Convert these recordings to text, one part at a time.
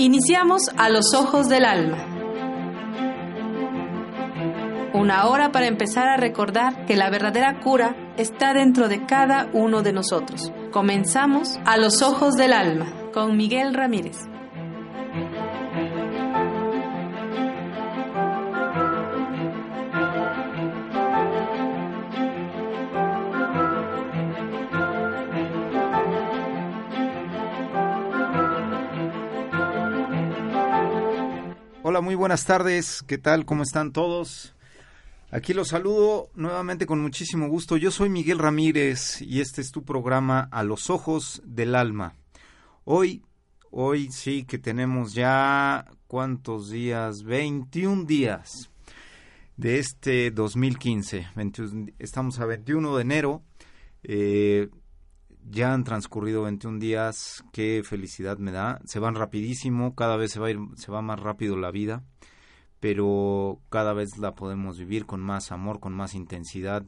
Iniciamos a los ojos del alma. Una hora para empezar a recordar que la verdadera cura está dentro de cada uno de nosotros. Comenzamos a los ojos del alma con Miguel Ramírez. Muy buenas tardes. ¿Qué tal? ¿Cómo están todos? Aquí los saludo nuevamente con muchísimo gusto. Yo soy Miguel Ramírez y este es tu programa A los Ojos del Alma. Hoy, hoy sí que tenemos ya, ¿cuántos días? 21 días de este 2015. estamos a 21 de enero. Eh, ya han transcurrido 21 días, qué felicidad me da. Se van rapidísimo, cada vez se va, a ir, se va más rápido la vida, pero cada vez la podemos vivir con más amor, con más intensidad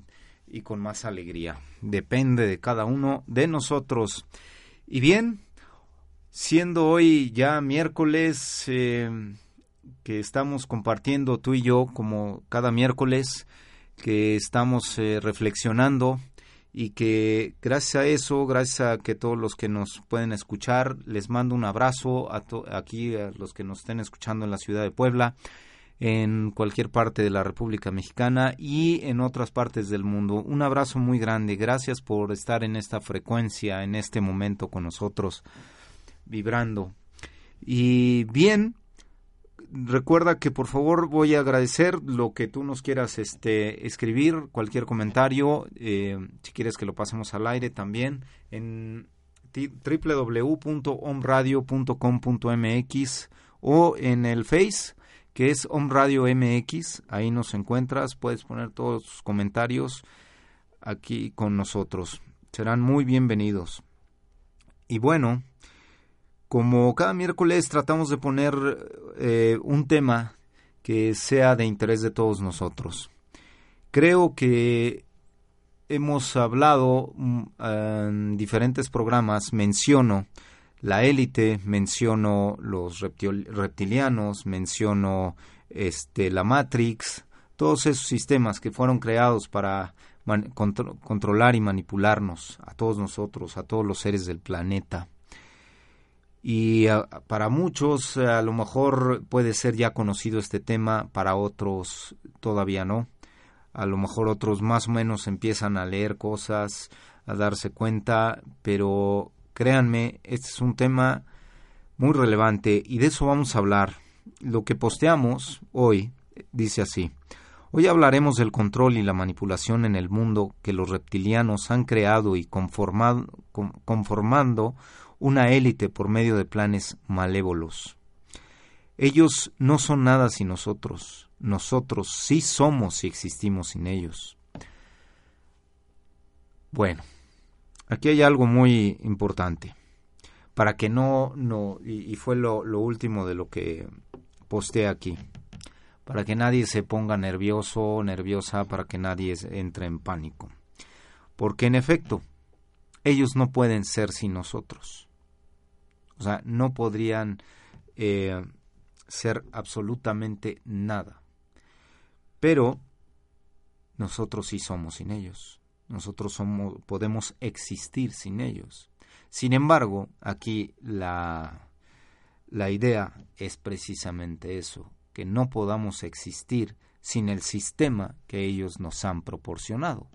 y con más alegría. Depende de cada uno de nosotros. Y bien, siendo hoy ya miércoles, eh, que estamos compartiendo tú y yo como cada miércoles, que estamos eh, reflexionando y que gracias a eso, gracias a que todos los que nos pueden escuchar, les mando un abrazo a aquí a los que nos estén escuchando en la ciudad de Puebla, en cualquier parte de la República Mexicana y en otras partes del mundo. Un abrazo muy grande, gracias por estar en esta frecuencia, en este momento con nosotros, vibrando. Y bien, recuerda que por favor voy a agradecer lo que tú nos quieras este, escribir, cualquier comentario, eh, si quieres que lo pasemos al aire también, en www.omradio.com.mx o en el Face que es Omradio MX, ahí nos encuentras, puedes poner todos tus comentarios aquí con nosotros, serán muy bienvenidos. Y bueno, como cada miércoles tratamos de poner eh, un tema que sea de interés de todos nosotros. Creo que hemos hablado mm, en diferentes programas, menciono la élite, menciono los reptilianos, menciono este, la Matrix, todos esos sistemas que fueron creados para controlar y manipularnos a todos nosotros, a todos los seres del planeta y para muchos a lo mejor puede ser ya conocido este tema, para otros todavía no. A lo mejor otros más o menos empiezan a leer cosas, a darse cuenta, pero créanme, este es un tema muy relevante y de eso vamos a hablar. Lo que posteamos hoy dice así. Hoy hablaremos del control y la manipulación en el mundo que los reptilianos han creado y conformado, conformando una élite por medio de planes malévolos. Ellos no son nada sin nosotros, nosotros sí somos y existimos sin ellos. Bueno, aquí hay algo muy importante. Para que no, no, y, fue lo, lo último de lo que posté aquí. Para que nadie se ponga nervioso, nerviosa, para que nadie entre en pánico. Porque en efecto, ellos no pueden ser sin nosotros. O sea, no podrían eh, ser absolutamente nada. Pero nosotros sí somos sin ellos. Nosotros somos, podemos existir sin ellos. Sin embargo, aquí la, la idea es precisamente eso, que no podamos existir sin el sistema que ellos nos han proporcionado.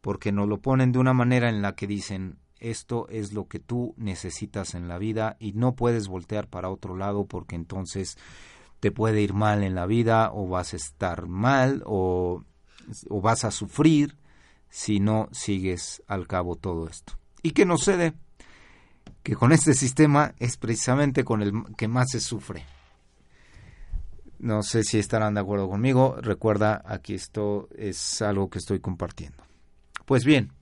Porque nos lo ponen de una manera en la que dicen, esto es lo que tú necesitas en la vida y no puedes voltear para otro lado porque entonces te puede ir mal en la vida o vas a estar mal o, vas a sufrir si no sigues al cabo todo esto. ¿Y qué nos cede? Que con este sistema es precisamente con el que más se sufre. No sé si estarán de acuerdo conmigo. Recuerda, aquí esto es algo que estoy compartiendo. Pues bien,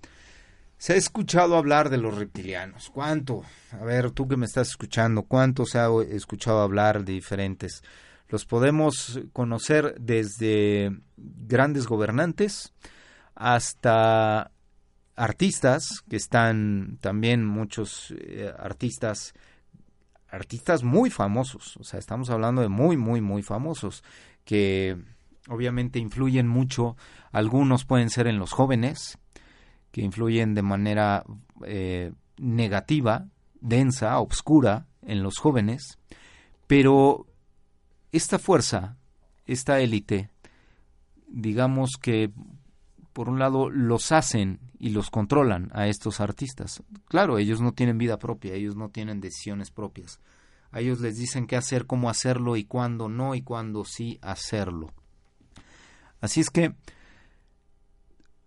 se ha escuchado hablar de los reptilianos. ¿Cuánto? A ver, tú que me estás escuchando, ¿cuánto se ha escuchado hablar de diferentes? Los podemos conocer desde grandes gobernantes hasta artistas, que están también muchos eh, artistas artistas muy famosos, o sea, estamos hablando de muy, muy, muy famosos, que obviamente influyen mucho, algunos pueden ser en los jóvenes, que influyen de manera eh, negativa, densa, obscura en los jóvenes, pero esta fuerza, esta élite, digamos que por un lado los hacen y los controlan a estos artistas. Claro, ellos no tienen vida propia, ellos no tienen decisiones propias. A ellos les dicen qué hacer, cómo hacerlo y cuándo no y cuándo sí hacerlo. Así es que,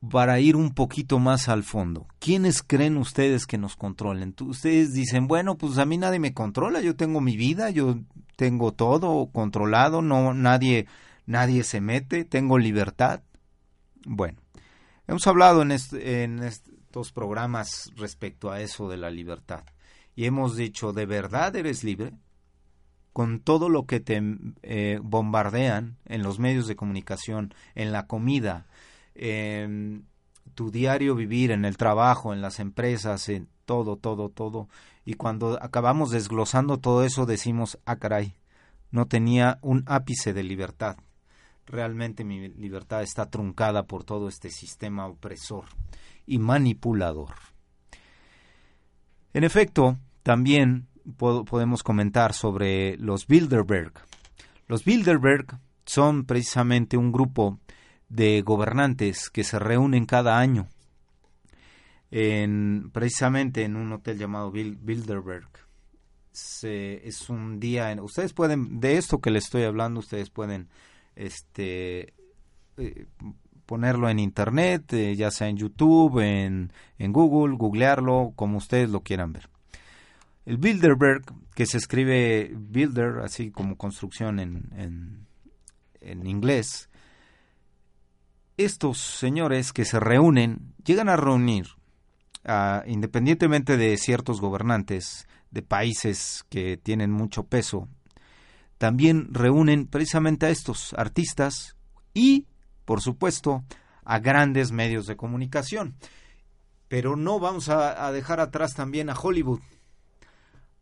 para ir un poquito más al fondo, ¿quiénes creen ustedes que nos controlen? Ustedes dicen, bueno, pues a mí nadie me controla, yo tengo mi vida, yo tengo todo controlado, no nadie nadie se mete, tengo libertad. Bueno, hemos hablado en, estos programas respecto a eso de la libertad y hemos dicho, ¿de verdad eres libre? con todo lo que te eh, bombardean en los medios de comunicación, en la comida, en tu diario vivir, en el trabajo, en las empresas, en todo, todo, todo. Y cuando acabamos desglosando todo eso decimos, ah, caray, no tenía un ápice de libertad. Realmente mi libertad está truncada por todo este sistema opresor y manipulador. En efecto, también podemos comentar sobre los Bilderberg. Los Bilderberg son precisamente un grupo de gobernantes que se reúnen cada año en, precisamente en un hotel llamado Bilderberg. es un día, en, ustedes pueden, de esto que les estoy hablando, ustedes pueden este, eh, ponerlo en internet, eh, ya sea en YouTube, en, en Google, googlearlo, como ustedes lo quieran ver. El Bilderberg, que se escribe Builder, así como construcción en, en, inglés, estos señores que se reúnen, llegan a reunir, independientemente de ciertos gobernantes de países que tienen mucho peso, también reúnen precisamente a estos artistas y, por supuesto, a grandes medios de comunicación. Pero no vamos a dejar atrás también a Hollywood,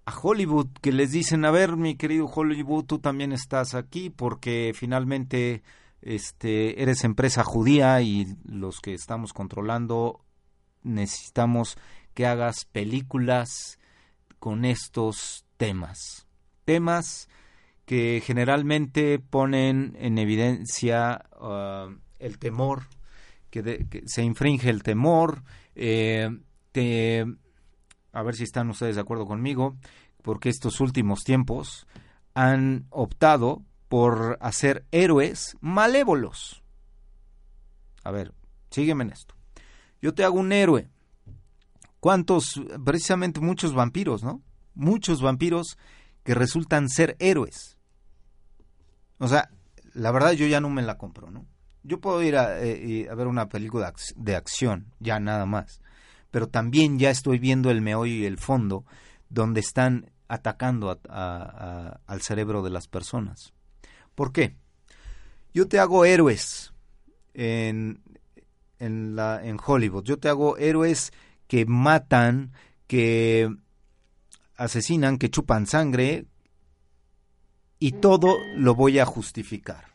a Hollywood que les dicen, a ver, mi querido Hollywood, tú también estás aquí porque finalmente este eres empresa judía y los que estamos controlando necesitamos que hagas películas con estos temas. Temas que generalmente ponen en evidencia uh, el temor, que, se infringe el temor, eh, a ver si están ustedes de acuerdo conmigo, porque estos últimos tiempos han optado por hacer héroes malévolos. A ver, sígueme en esto. Yo te hago un héroe. ¿Cuántos? Precisamente muchos vampiros, ¿no? Muchos vampiros que resultan ser héroes. O sea, la verdad yo ya no me la compro, ¿no? Yo puedo ir a, eh, a ver una película de acción, ya nada más pero también ya estoy viendo el meollo y el fondo donde están atacando al cerebro de las personas. ¿Por qué? Yo te hago héroes en, en, la, en Hollywood, yo te hago héroes que matan, que asesinan, que chupan sangre, y todo lo voy a justificar.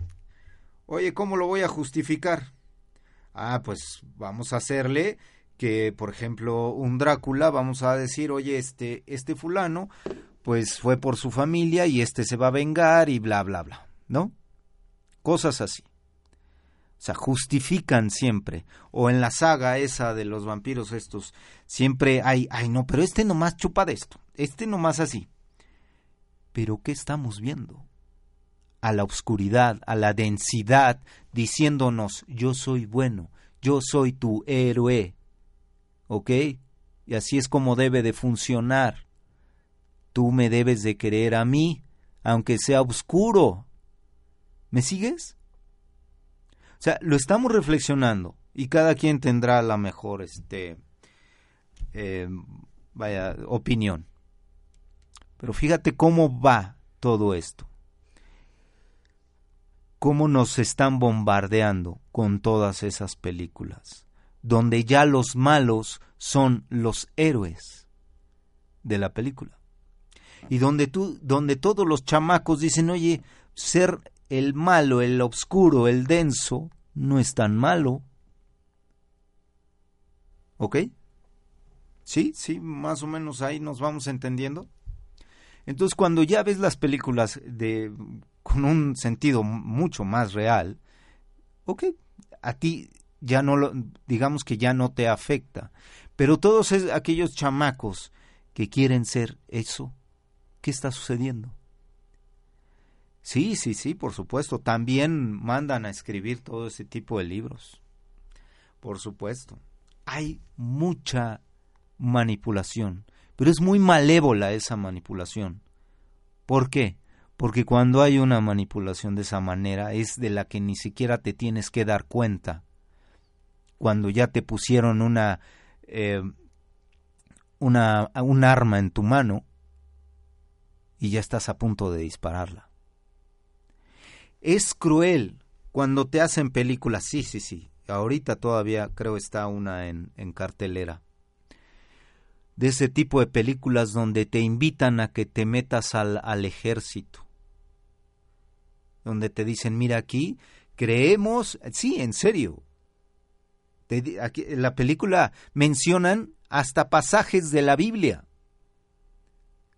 Oye, ¿cómo lo voy a justificar? Ah, pues vamos a hacerle que, por ejemplo, un Drácula, vamos a decir, oye, este, este fulano, pues fue por su familia y este se va a vengar y bla, bla, bla, ¿no? Cosas así. O sea, justifican siempre. O en la saga esa de los vampiros estos, siempre hay, ay no, pero este nomás chupa de esto, este nomás así. Pero ¿qué estamos viendo? A la oscuridad, a la densidad, diciéndonos, yo soy bueno, yo soy tu héroe, ¿ok? Y así es como debe de funcionar. Tú me debes de querer a mí, aunque sea oscuro. ¿Me sigues? O sea, lo estamos reflexionando y cada quien tendrá la mejor, este, eh, vaya, opinión. Pero fíjate cómo va todo esto. Cómo nos están bombardeando con todas esas películas donde ya los malos son los héroes de la película. y donde tú, donde todos los chamacos dicen, oye, ser el malo, el oscuro, el denso, no es tan malo. ¿Ok? Sí, sí, más o menos ahí nos vamos entendiendo. Entonces, cuando ya ves las películas de con un sentido mucho más real, ok, a ti ya no lo, digamos que ya no te afecta. Pero todos aquellos chamacos que quieren ser eso, ¿qué está sucediendo? Sí, sí, sí, por supuesto. También mandan a escribir todo ese tipo de libros. Por supuesto. Hay mucha manipulación, pero es muy malévola esa manipulación. ¿Por qué? Porque cuando hay una manipulación de esa manera es de la que ni siquiera te tienes que dar cuenta. Cuando ya te pusieron una, eh, una un arma en tu mano y ya estás a punto de dispararla. Es cruel cuando te hacen películas, sí, sí, sí. Ahorita todavía creo está una en, en cartelera. De ese tipo de películas donde te invitan a que te metas al, al ejército. Donde te dicen, mira aquí, creemos, sí, en serio. aquí, en la película mencionan hasta pasajes de la Biblia.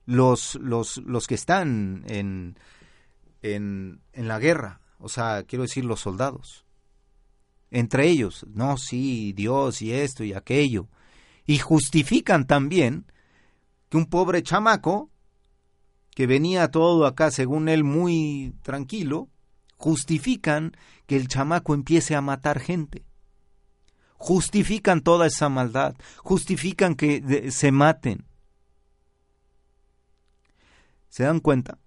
Los, los, los que están en, en, en la guerra, o sea, quiero decir los soldados. Entre ellos, no, sí, Dios y esto y aquello. Y justifican también que un pobre chamaco, que venía todo acá, según él, muy tranquilo, justifican que el chamaco empiece a matar gente. Justifican toda esa maldad, justifican que se maten. ¿Se dan cuenta?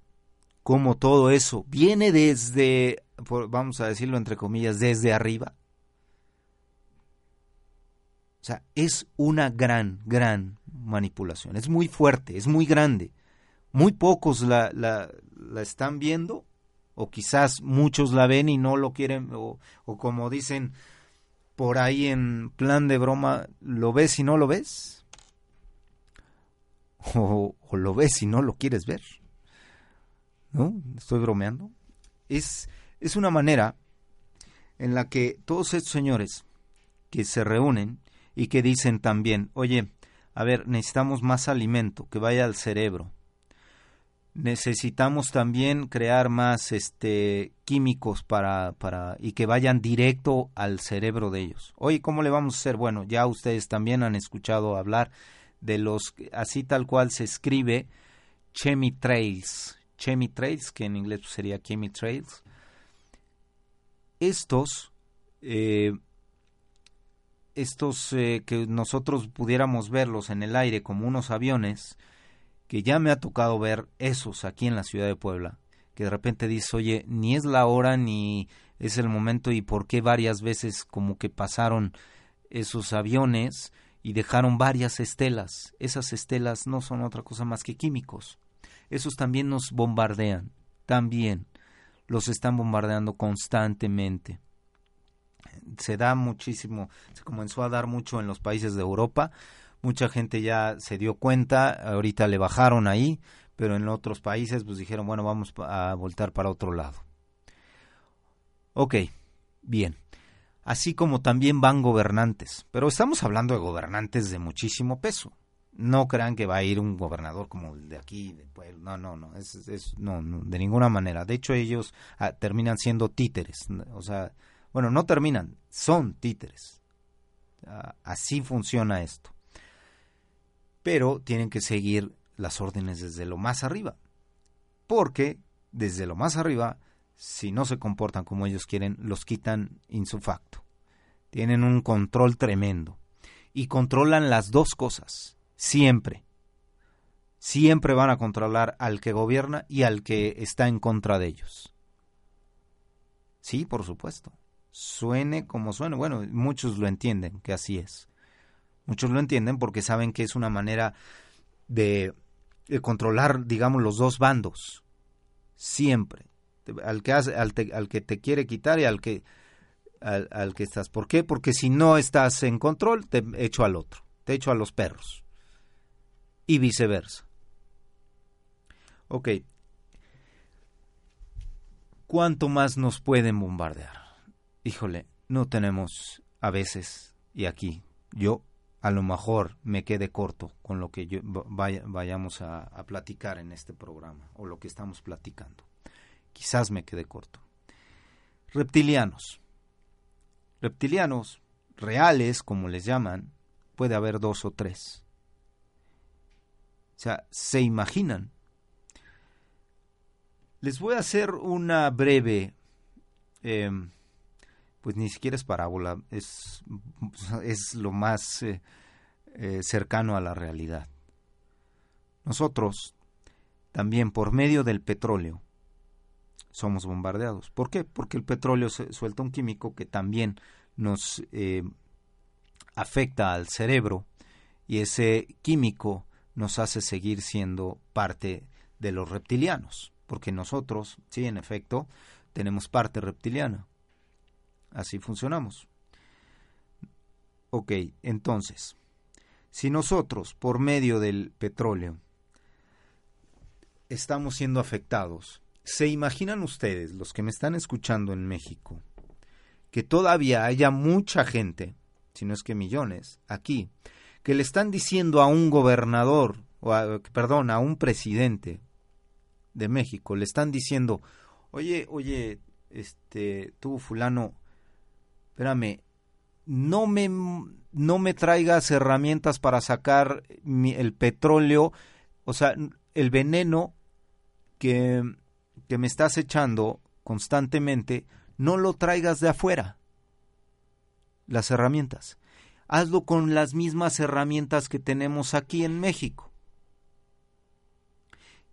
Cómo todo eso viene desde, vamos a decirlo entre comillas, desde arriba. O sea, es una gran, gran manipulación. Es muy fuerte, es muy grande. Muy pocos la, la, la están viendo, o quizás muchos la ven y no lo quieren, o, o como dicen por ahí en plan de broma, ¿lo ves y no lo ves? O, o lo ves y no lo quieres ver. ¿No? Estoy bromeando. Es, es una manera en la que todos estos señores que se reúnen y que dicen también, oye, a ver, necesitamos más alimento, que vaya al cerebro. Necesitamos también crear más este químicos para, para y que vayan directo al cerebro de ellos. Oye, ¿cómo le vamos a hacer? Bueno, ya ustedes también han escuchado hablar de los así tal cual se escribe chemitrails, chemitrails, que en inglés sería chemitrails. Estos, eh, estos eh, que nosotros pudiéramos verlos en el aire como unos aviones, que ya me ha tocado ver esos aquí en la ciudad de Puebla, que de repente dices, oye, ni es la hora ni es el momento y por qué varias veces como que pasaron esos aviones y dejaron varias estelas. Esas estelas no son otra cosa más que químicos esos también nos bombardean, también los están bombardeando constantemente. Se da muchísimo, se comenzó a dar mucho en los países de Europa, mucha gente ya se dio cuenta, ahorita le bajaron ahí, pero en otros países pues dijeron, bueno, vamos a voltar para otro lado. Ok, bien. Así como también van gobernantes, pero estamos hablando de gobernantes de muchísimo peso no crean que va a ir un gobernador como el de aquí, no, no, no, es, no, de ninguna manera. De hecho, ellos ah, terminan siendo títeres, o sea, bueno, no terminan, son títeres. Ah, así funciona esto. Pero tienen que seguir las órdenes desde lo más arriba, porque desde lo más arriba, si no se comportan como ellos quieren, los quitan insufacto. Tienen un control tremendo y controlan las dos cosas siempre. Siempre van a controlar al que gobierna y al que está en contra de ellos. Sí, por supuesto. Suene como suene. Bueno, muchos lo entienden, que así es. Muchos lo entienden porque saben que es una manera de, controlar, digamos, los dos bandos. Siempre. Al que, hace, al, al que te quiere quitar y al que, al, al que estás. ¿Por qué? Porque si no estás en control, te echo al otro. Te echo a los perros y viceversa. Ok. ¿Cuánto más nos pueden bombardear? Híjole, no tenemos a veces, y aquí, yo a lo mejor me quede corto con lo que yo vayamos a, a platicar en este programa, o lo que estamos platicando. Quizás me quede corto. Reptilianos. Reptilianos reales, como les llaman, puede haber dos o tres. O sea, se imaginan. Les voy a hacer una breve, em, pues ni siquiera es parábola, es, es lo más eh, eh, cercano a la realidad. Nosotros, también por medio del petróleo, somos bombardeados. ¿Por qué? Porque el petróleo suelta un químico que también nos eh, afecta al cerebro y ese químico nos hace seguir siendo parte de los reptilianos, porque nosotros, sí, en efecto, tenemos parte reptiliana. Así funcionamos. Ok, entonces, si nosotros, por medio del petróleo, estamos siendo afectados, ¿se imaginan ustedes, los que me están escuchando en México, que todavía haya mucha gente si no es que millones, aquí, que le están diciendo a un gobernador, o perdón, a un presidente de México, le están diciendo, oye, oye, este, tú fulano, espérame, no me, no me traigas herramientas para sacar el petróleo, o sea, el veneno que, que me estás echando constantemente, no lo traigas de afuera las herramientas. Hazlo con las mismas herramientas que tenemos aquí en México,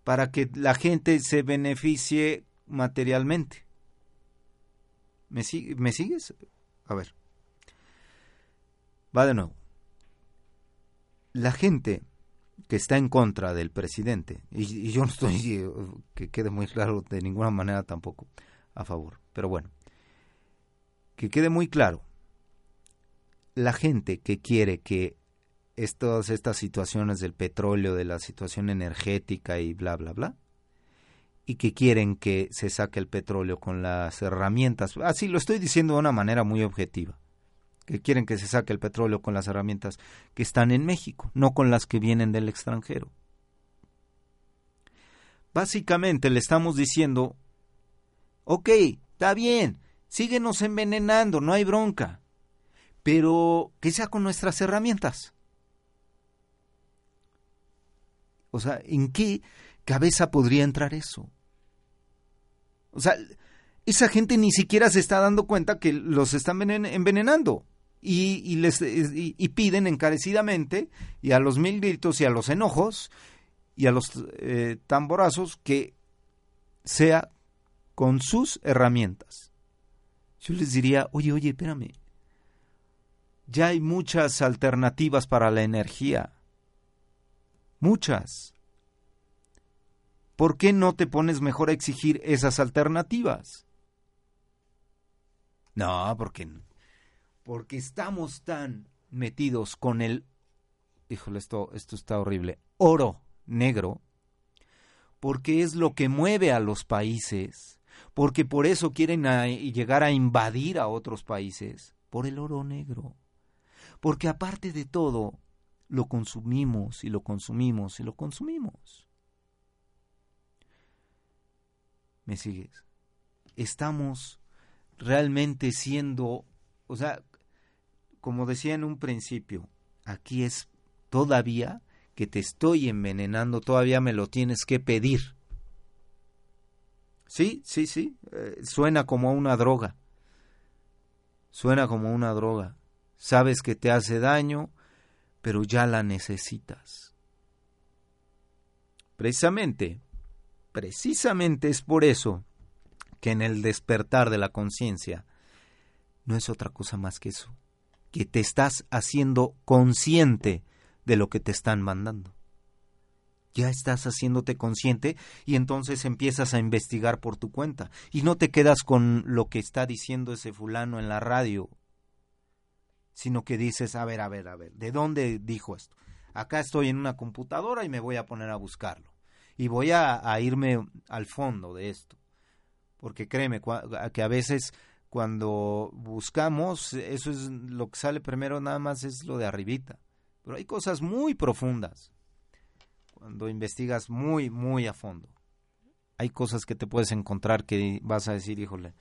para que la gente se beneficie materialmente. ¿Me, ¿Me sigues? A ver. Va de nuevo. La gente que está en contra del presidente, y, yo no estoy, que quede muy claro, de ninguna manera tampoco a favor, pero bueno, que quede muy claro, la gente que quiere que todas estas situaciones del petróleo, de la situación energética y bla, bla, bla, y que quieren que se saque el petróleo con las herramientas, así lo estoy diciendo de una manera muy objetiva, que quieren que se saque el petróleo con las herramientas que están en México, no con las que vienen del extranjero. Básicamente le estamos diciendo, ok, está bien, síguenos envenenando, no hay bronca pero sea con nuestras herramientas. O sea, ¿en qué cabeza podría entrar eso? O sea, esa gente ni siquiera se está dando cuenta que los están envenenando y, les, y, piden encarecidamente y a los mil gritos y a los enojos y a los eh, tamborazos que sea con sus herramientas. Yo les diría, oye, oye, espérame, ya hay muchas alternativas para la energía. Muchas. ¿Por qué no te pones mejor a exigir esas alternativas? No, porque porque estamos tan metidos con el híjole, esto esto está horrible, oro negro, porque es lo que mueve a los países, porque por eso quieren llegar a invadir a otros países, por el oro negro porque aparte de todo, lo consumimos y lo consumimos y lo consumimos. ¿Me sigues? Estamos realmente siendo, o sea, como decía en un principio, aquí es todavía que te estoy envenenando, todavía me lo tienes que pedir. Sí, sí, sí, eh, suena como una droga. Suena como una droga sabes que te hace daño, pero ya la necesitas. Precisamente, precisamente es por eso que en el despertar de la conciencia no es otra cosa más que eso, que te estás haciendo consciente de lo que te están mandando. Ya estás haciéndote consciente y entonces empiezas a investigar por tu cuenta y no te quedas con lo que está diciendo ese fulano en la radio sino que dices, a ver, a ver, a ver, ¿de dónde dijo esto? Acá estoy en una computadora y me voy a poner a buscarlo. Y voy a, irme al fondo de esto, porque créeme que a veces cuando buscamos, eso es lo que sale primero, nada más es lo de arribita. Pero hay cosas muy profundas cuando investigas muy, muy a fondo. Hay cosas que te puedes encontrar que vas a decir, híjole,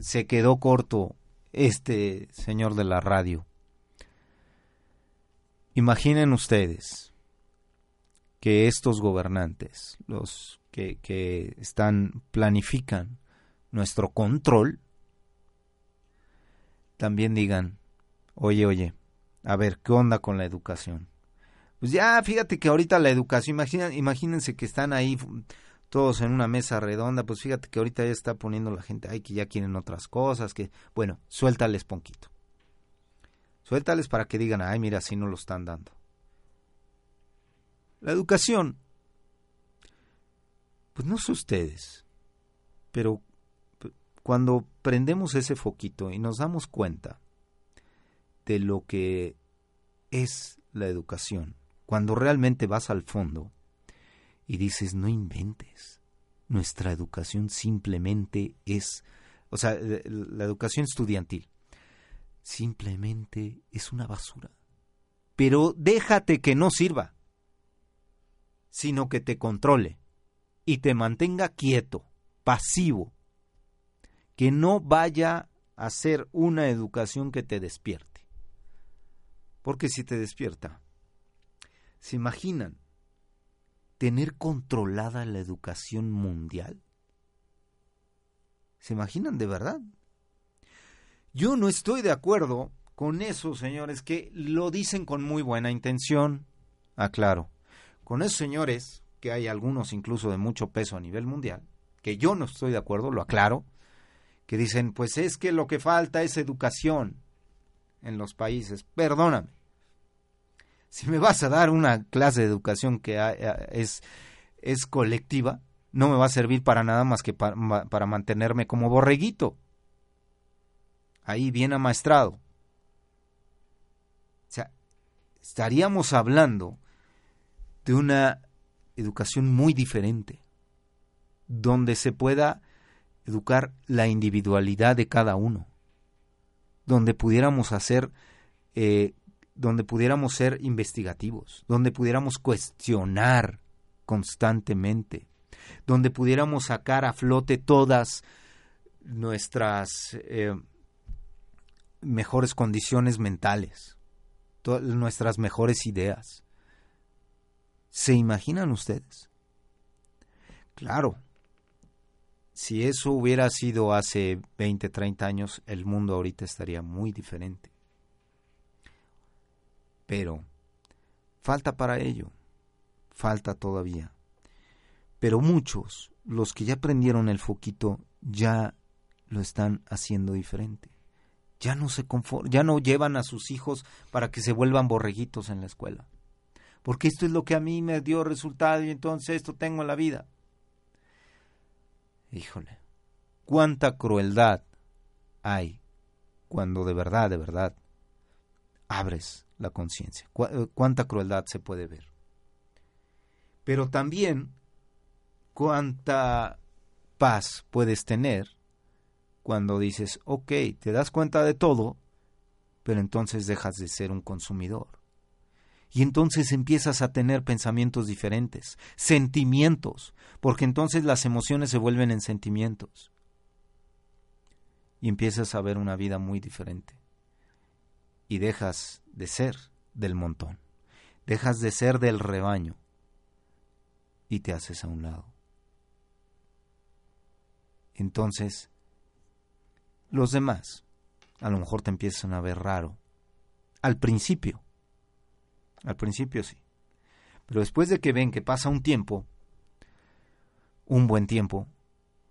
se quedó corto este señor de la radio. Imaginen ustedes que estos gobernantes, los que, que están, planifican nuestro control, también digan, oye, oye, a ver, ¿qué onda con la educación? Pues ya, fíjate que ahorita la educación, imagínense que están ahí todos en una mesa redonda, pues fíjate que ahorita ya está poniendo la gente, ay, que ya quieren otras cosas, que, bueno, suéltales ponquito. Suéltales para que digan, ay, mira, así no lo están dando. La educación, pues no sé ustedes, pero cuando prendemos ese foquito y nos damos cuenta de lo que es la educación, cuando realmente vas al fondo y dices, no inventes, nuestra educación simplemente es, o sea, la educación estudiantil, simplemente es una basura. Pero déjate que no sirva, sino que te controle y te mantenga quieto, pasivo, que no vaya a ser una educación que te despierte. Porque si te despierta, ¿se imaginan tener controlada la educación mundial? ¿Se imaginan de verdad? Yo no estoy de acuerdo con eso, señores, que lo dicen con muy buena intención. Aclaro. Con esos señores, que hay algunos incluso de mucho peso a nivel mundial, que yo no estoy de acuerdo, lo aclaro, que dicen, pues es que lo que falta es educación en los países. Perdóname. Si me vas a dar una clase de educación que es, es colectiva, no me va a servir para nada más que para, para mantenerme como borreguito. Ahí bien amaestrado. O sea, estaríamos hablando de una educación muy diferente, donde se pueda educar la individualidad de cada uno, donde pudiéramos hacer, eh, donde pudiéramos ser investigativos, donde pudiéramos cuestionar constantemente, donde pudiéramos sacar a flote todas nuestras eh, mejores condiciones mentales, todas nuestras mejores ideas. ¿Se imaginan ustedes? Claro, si eso hubiera sido hace 20, 30 años, el mundo ahorita estaría muy diferente. Pero falta para ello, falta todavía. Pero muchos, los que ya prendieron el foquito, ya lo están haciendo diferente. Ya no se ya no llevan a sus hijos para que se vuelvan borreguitos en la escuela. Porque esto es lo que a mí me dio resultado y entonces esto tengo en la vida. Híjole, cuánta crueldad hay cuando de verdad, de verdad, abres la conciencia. Eh, cuánta crueldad se puede ver. Pero también cuánta paz puedes tener cuando dices, ok, te das cuenta de todo, pero entonces dejas de ser un consumidor. Y entonces empiezas a tener pensamientos diferentes, sentimientos, porque entonces las emociones se vuelven en sentimientos. Y empiezas a ver una vida muy diferente. Y dejas de ser del montón, dejas de ser del rebaño y te haces a un lado. Entonces, los demás a lo mejor te empiezan a ver raro. Al principio, al principio sí. Pero después de que ven que pasa un tiempo, un buen tiempo,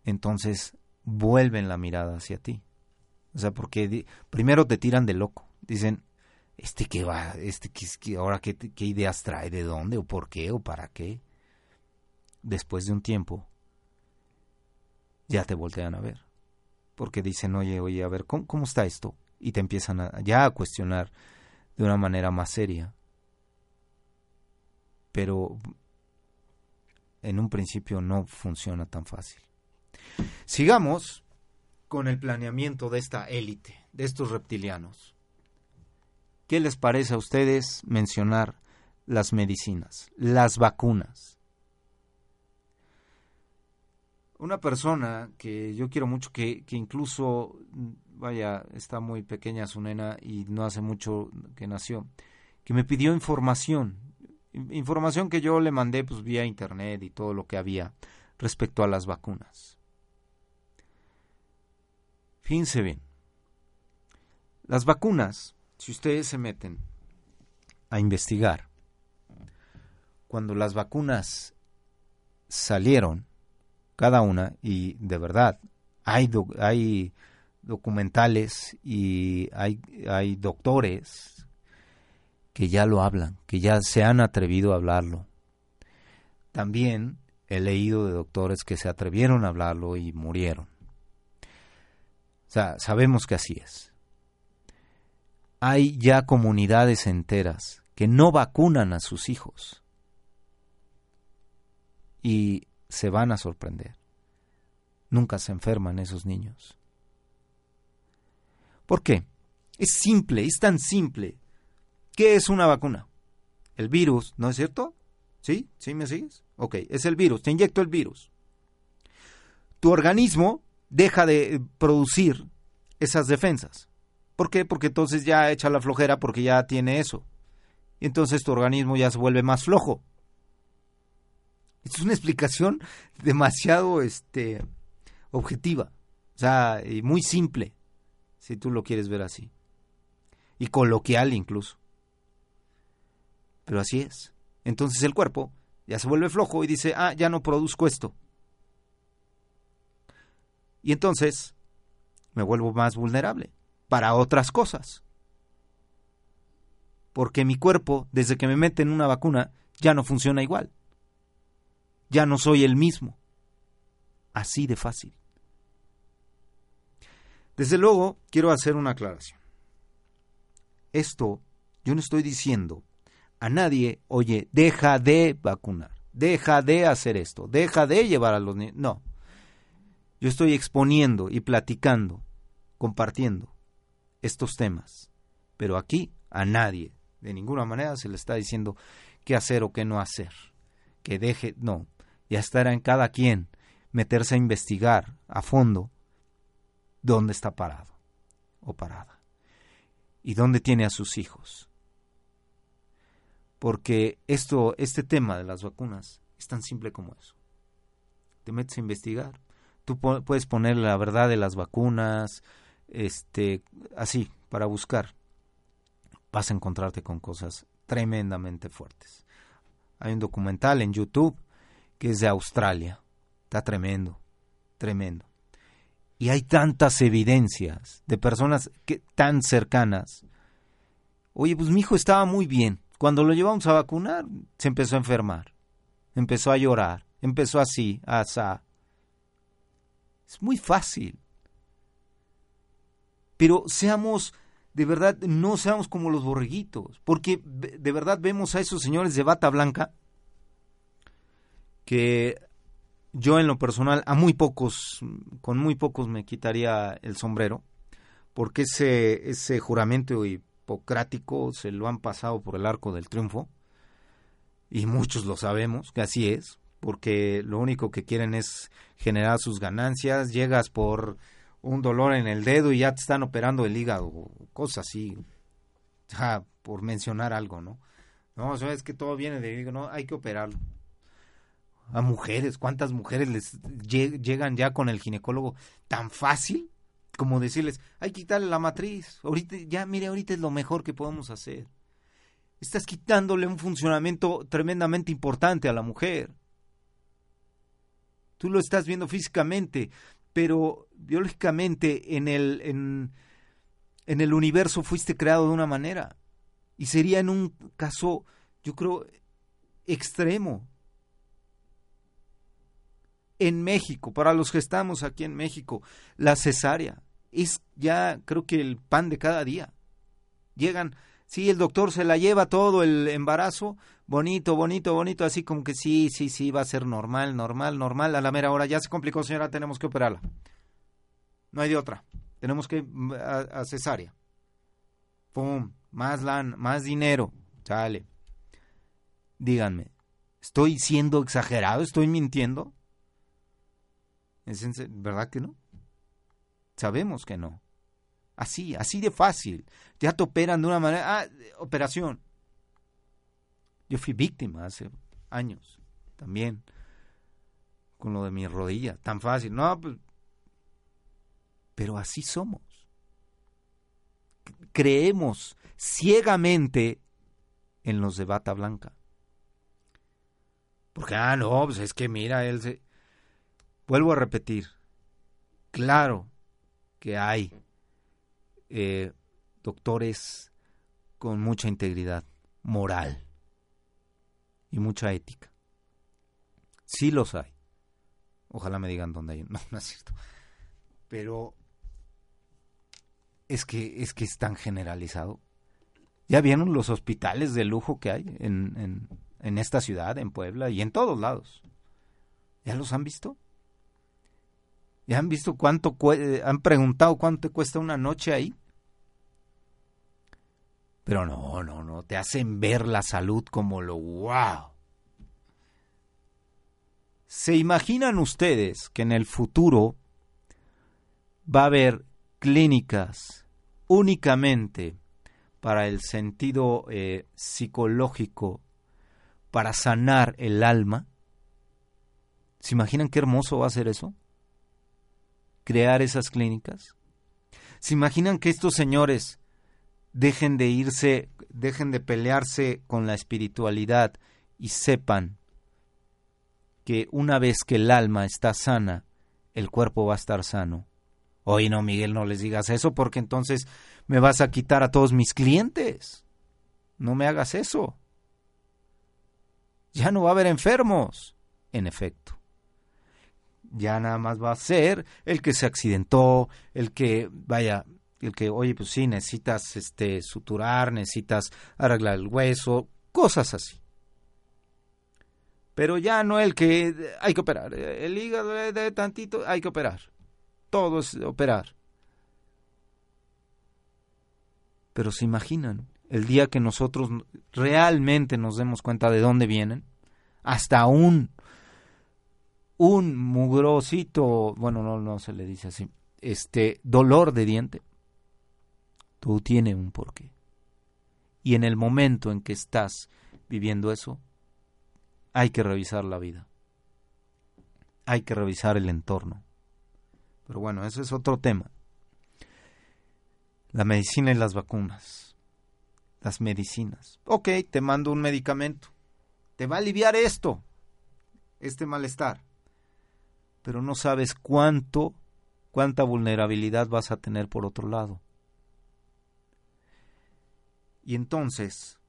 entonces vuelven la mirada hacia ti. O sea, porque primero te tiran de loco. Dicen, este que va, este que, ahora qué, qué ideas trae, de dónde o por qué o para qué. Después de un tiempo, ya te voltean a ver. Porque dicen, oye, oye, a ver, ¿cómo, cómo está esto? Y te empiezan a, ya a cuestionar de una manera más seria pero en un principio no funciona tan fácil. Sigamos con el planeamiento de esta élite, de estos reptilianos. ¿Qué les parece a ustedes mencionar las medicinas, las vacunas? Una persona que yo quiero mucho, que, que incluso, vaya, está muy pequeña su nena y no hace mucho que nació, que me pidió información, información que yo le mandé pues vía internet y todo lo que había respecto a las vacunas. Fíjense bien, las vacunas, si ustedes se meten a investigar, cuando las vacunas salieron, cada una, y de verdad, hay, hay documentales y hay, hay doctores que ya lo hablan, que ya se han atrevido a hablarlo. También he leído de doctores que se atrevieron a hablarlo y murieron. O sea, sabemos que así es. Hay ya comunidades enteras que no vacunan a sus hijos y se van a sorprender. Nunca se enferman esos niños. ¿Por qué? Es simple, es tan simple. ¿Qué es una vacuna? El virus, ¿no es cierto? ¿Sí? ¿Sí me sigues? Ok, es el virus, te inyecto el virus. Tu organismo deja de producir esas defensas. ¿Por qué? Porque entonces ya echa la flojera porque ya tiene eso. Y entonces tu organismo ya se vuelve más flojo. Es una explicación demasiado este, objetiva, o sea, muy simple, si tú lo quieres ver así, y coloquial incluso. Pero así es. Entonces el cuerpo ya se vuelve flojo y dice, ah, ya no produzco esto. Y entonces me vuelvo más vulnerable para otras cosas. Porque mi cuerpo, desde que me meten una vacuna, ya no funciona igual ya no soy el mismo. Así de fácil. Desde luego, quiero hacer una aclaración. Esto, yo no estoy diciendo a nadie, oye, deja de vacunar, deja de hacer esto, deja de llevar a los niños. No. Yo estoy exponiendo y platicando, compartiendo estos temas. Pero aquí a nadie, de ninguna manera, se le está diciendo qué hacer o qué no hacer. Que deje, no. Ya estará en cada quien meterse a investigar a fondo dónde está parado o parada y dónde tiene a sus hijos. Porque esto, este tema de las vacunas es tan simple como eso. Te metes a investigar. Tú puedes poner la verdad de las vacunas, este, así, para buscar. Vas a encontrarte con cosas tremendamente fuertes. Hay un documental en YouTube que es de Australia. Está tremendo, tremendo. Y hay tantas evidencias de personas que, tan cercanas. Oye, pues mi hijo estaba muy bien. Cuando lo llevamos a vacunar, se empezó a enfermar. Empezó a llorar. Empezó así, asá. Es muy fácil. Pero seamos, de verdad, no seamos como los borreguitos. Porque de verdad vemos a esos señores de bata blanca que yo en lo personal a muy pocos, con muy pocos me quitaría el sombrero, porque ese, ese juramento hipocrático se lo han pasado por el arco del triunfo, y muchos lo sabemos, que así es, porque lo único que quieren es generar sus ganancias, llegas por un dolor en el dedo y ya te están operando el hígado, cosas así, por mencionar algo, ¿no? No, es que todo viene de, no, hay que operarlo a mujeres, cuántas mujeres les llegan ya con el ginecólogo tan fácil como decirles, hay que quitarle la matriz, ahorita ya mire, ahorita es lo mejor que podemos hacer. Estás quitándole un funcionamiento tremendamente importante a la mujer. Tú lo estás viendo físicamente, pero biológicamente en el en, en el universo fuiste creado de una manera y sería en un caso, yo creo extremo en México, para los que estamos aquí en México, la cesárea es ya creo que el pan de cada día. Llegan Sí, el doctor se la lleva todo el embarazo, bonito, bonito, bonito, así como que sí, sí, sí, va a ser normal, normal, normal. A la mera hora ya se complicó, señora, tenemos que operarla. No hay de otra. Tenemos que mm, a, cesárea. Pum, más lan, más dinero. Sale. Díganme, ¿estoy siendo exagerado? ¿Estoy mintiendo? ¿Es ¿Verdad que no? Sabemos que no. Así, así de fácil. Ya te operan de una manera. Ah, operación. Yo fui víctima hace años también con lo de mi rodilla. Tan fácil. No, pues. Pero así somos. Creemos ciegamente en los de bata blanca. Porque, ah, no, pues es que mira, él se. Vuelvo a repetir. Claro que hay eh, doctores con mucha integridad moral y mucha ética. Sí los hay. Ojalá me digan dónde hay. No, no es cierto. Pero es que es que es tan generalizado. Ya vieron los hospitales de lujo que hay en, en, en esta ciudad, en Puebla y en todos lados. ¿Ya los han visto? ¿Ya han visto cuánto han preguntado cuánto cuesta una noche ahí? Pero no, no, no, te hacen ver la salud como lo wow. ¿Se imaginan ustedes que en el futuro va a haber clínicas únicamente para el sentido eh, psicológico, para sanar el alma? ¿Se imaginan qué hermoso va a ser eso? Crear esas clínicas. ¿Se imaginan que estos señores dejen de irse, dejen de pelearse con la espiritualidad y sepan que una vez que el alma está sana, el cuerpo va a estar sano. Oye, no, Miguel, no les digas eso porque entonces me vas a quitar a todos mis clientes. No me hagas eso. Ya no va a haber enfermos. En efecto. Ya nada más va a ser el que se accidentó, el que, vaya, el que, oye, pues sí, necesitas este, suturar, necesitas arreglar el hueso, cosas así. Pero ya no el que hay que operar, el hígado de tantito, hay que operar. Todo es operar. Pero se imaginan el día que nosotros realmente nos demos cuenta de dónde vienen, hasta un un mugrosito, bueno, no no se le dice así, este dolor de diente todo tiene un porqué. Y en el momento en que estás viviendo eso, hay que revisar la vida. Hay que revisar el entorno. Pero bueno, ese es otro tema. La medicina y las vacunas. Las medicinas. Ok, te mando un medicamento. Te va a aliviar esto, este malestar. Pero no sabes cuánto, cuánta vulnerabilidad vas a tener por otro lado. Y entonces,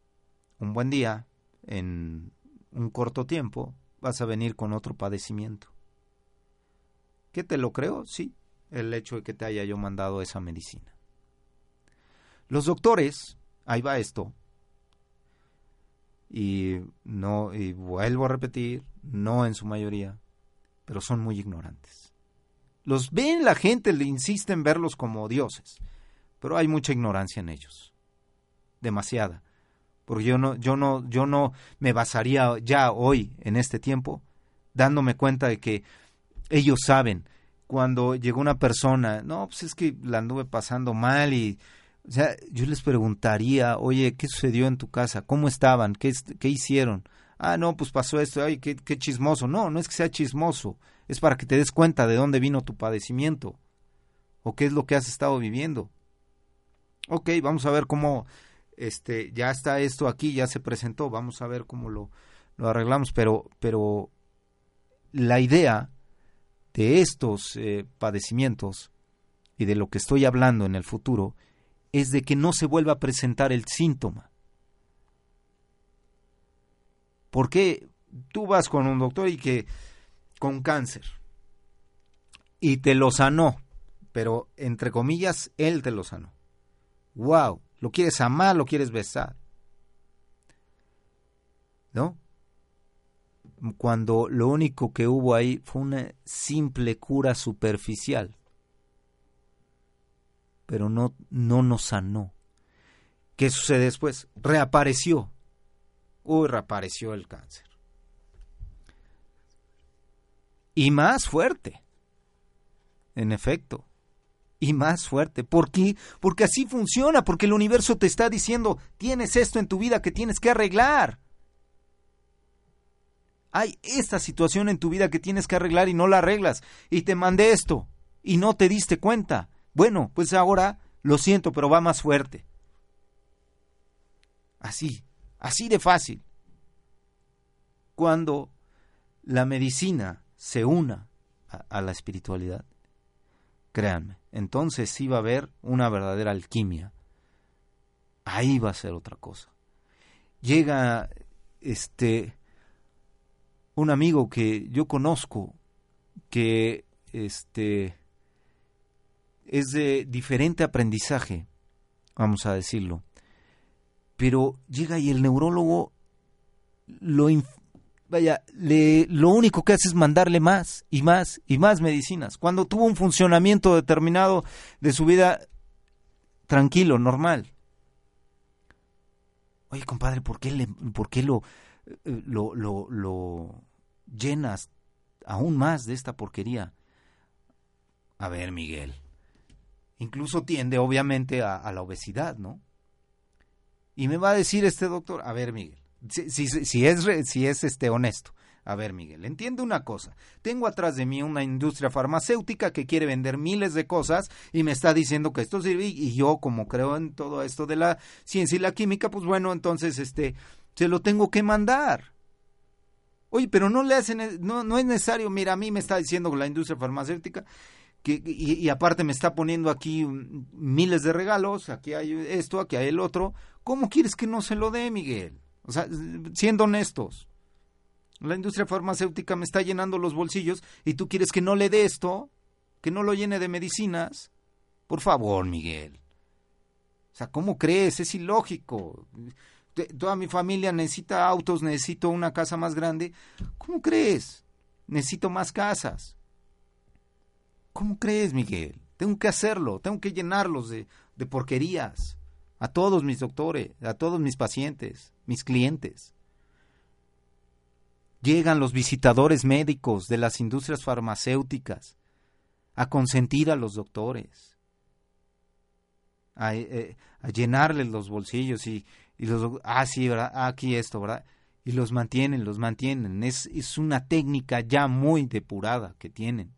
un buen día, en un corto tiempo, vas a venir con otro padecimiento. ¿Qué te lo creo? Sí, el hecho de que te haya yo mandado esa medicina. Los doctores, ahí va esto, y no, y vuelvo a repetir, no en su mayoría, pero son muy ignorantes. Los ven la gente, le insiste en verlos como dioses, pero hay mucha ignorancia en ellos demasiada. Porque yo no, yo no, yo no me basaría ya hoy, en este tiempo, dándome cuenta de que ellos saben cuando llegó una persona, no, pues es que la anduve pasando mal y, o sea, yo les preguntaría, oye, ¿qué sucedió en tu casa? ¿Cómo estaban? ¿Qué, qué hicieron? Ah, no, pues pasó esto, ay, qué, qué chismoso. No, no es que sea chismoso, es para que te des cuenta de dónde vino tu padecimiento o qué es lo que has estado viviendo. Ok, vamos a ver cómo este, ya está esto aquí, ya se presentó, vamos a ver cómo lo, lo arreglamos, pero, pero la idea de estos eh, padecimientos y de lo que estoy hablando en el futuro es de que no se vuelva a presentar el síntoma. Porque tú vas con un doctor y que con cáncer y te lo sanó, pero entre comillas, él te lo sanó. ¡Wow! Lo quieres amar, lo quieres besar. ¿No? Cuando lo único que hubo ahí fue una simple cura superficial. Pero no, no nos sanó. ¿Qué sucede después? Reapareció. Uy, reapareció el cáncer. Y más fuerte. En efecto. Y más fuerte. ¿Por qué? Porque así funciona, porque el universo te está diciendo, tienes esto en tu vida que tienes que arreglar. Hay esta situación en tu vida que tienes que arreglar y no la arreglas. Y te mandé esto y no te diste cuenta. Bueno, pues ahora lo siento, pero va más fuerte. Así, así de fácil. Cuando la medicina se una a, la espiritualidad, créanme, entonces va a haber una verdadera alquimia. Ahí va a ser otra cosa. Llega este un amigo que yo conozco que este es de diferente aprendizaje, vamos a decirlo. Pero llega y el neurólogo lo vaya, lo único que hace es mandarle más y más y más medicinas. Cuando tuvo un funcionamiento determinado de su vida tranquilo, normal. Oye, compadre, ¿por qué, le, por qué lo, eh, lo, lo, llenas aún más de esta porquería? A ver, Miguel. Incluso tiende, obviamente, a la obesidad, ¿no? Y me va a decir este doctor, a ver, Miguel, si, es, si es este honesto. A ver, Miguel, entiende una cosa. Tengo atrás de mí una industria farmacéutica que quiere vender miles de cosas y me está diciendo que esto sirve y yo, como creo en todo esto de la ciencia y la química, pues bueno, entonces este se lo tengo que mandar. Oye, pero no le hacen, no, no es necesario. Mira, a mí me está diciendo la industria farmacéutica que, y, y, aparte me está poniendo aquí miles de regalos, aquí hay esto, aquí hay el otro. ¿Cómo quieres que no se lo dé, Miguel? O sea, siendo honestos. La industria farmacéutica me está llenando los bolsillos y tú quieres que no le dé esto, que no lo llene de medicinas. Por favor, Miguel. O sea, ¿cómo crees? Es ilógico. Toda mi familia necesita autos, necesito una casa más grande. ¿Cómo crees? Necesito más casas. ¿Cómo crees, Miguel? Tengo que hacerlo, tengo que llenarlos de, de porquerías a todos mis doctores, a todos mis pacientes, mis clientes. Llegan los visitadores médicos de las industrias farmacéuticas a consentir a los doctores, a, eh, llenarles los bolsillos y, los ah sí, ¿verdad? Ah, aquí esto, ¿verdad? Y los mantienen, los mantienen. Es, es una técnica ya muy depurada que tienen.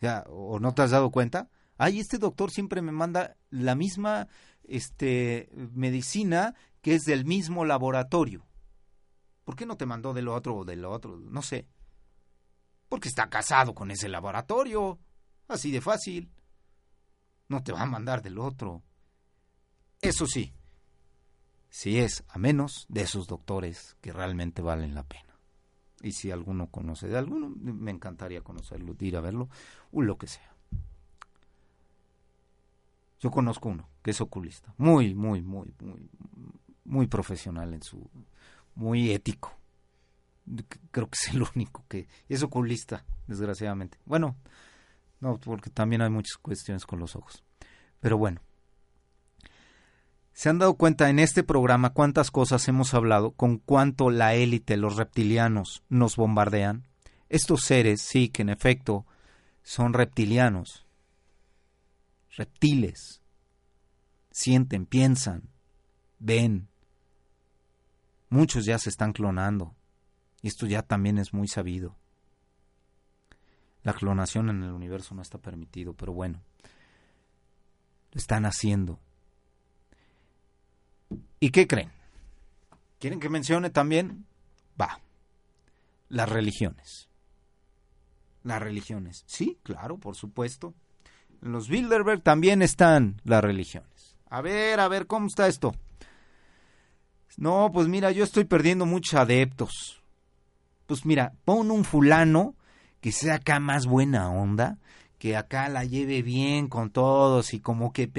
Ya, ¿O no te has dado cuenta? ay, este doctor siempre me manda la misma este, medicina que es del mismo laboratorio. ¿Por qué no te mandó del otro o del otro? No sé. Porque está casado con ese laboratorio. Así de fácil. No te va a mandar del otro. Eso sí, si es a menos de esos doctores que realmente valen la pena. Y si alguno conoce de alguno, me encantaría conocerlo, ir a verlo, o lo que sea. Yo conozco uno que es oculista, muy, muy, muy, muy, muy profesional en su, muy ético. Creo que es el único que es oculista, desgraciadamente. Bueno, no, porque también hay muchas cuestiones con los ojos. Pero bueno, ¿Se han dado cuenta en este programa cuántas cosas hemos hablado, con cuánto la élite, los reptilianos, nos bombardean? Estos seres, sí, que en efecto son reptilianos, reptiles. Sienten, piensan, ven. Muchos ya se están clonando. Y esto ya también es muy sabido. La clonación en el universo no está permitido, pero bueno, lo están haciendo. ¿Y qué creen? ¿Quieren que mencione también? Va. Las religiones. Las religiones. Sí, claro, por supuesto. En los Bilderberg también están las religiones. A ver, a ver, ¿cómo está esto? No, pues mira, yo estoy perdiendo muchos adeptos. Pues mira, pon un fulano que sea acá más buena onda, que acá la lleve bien con todos y como que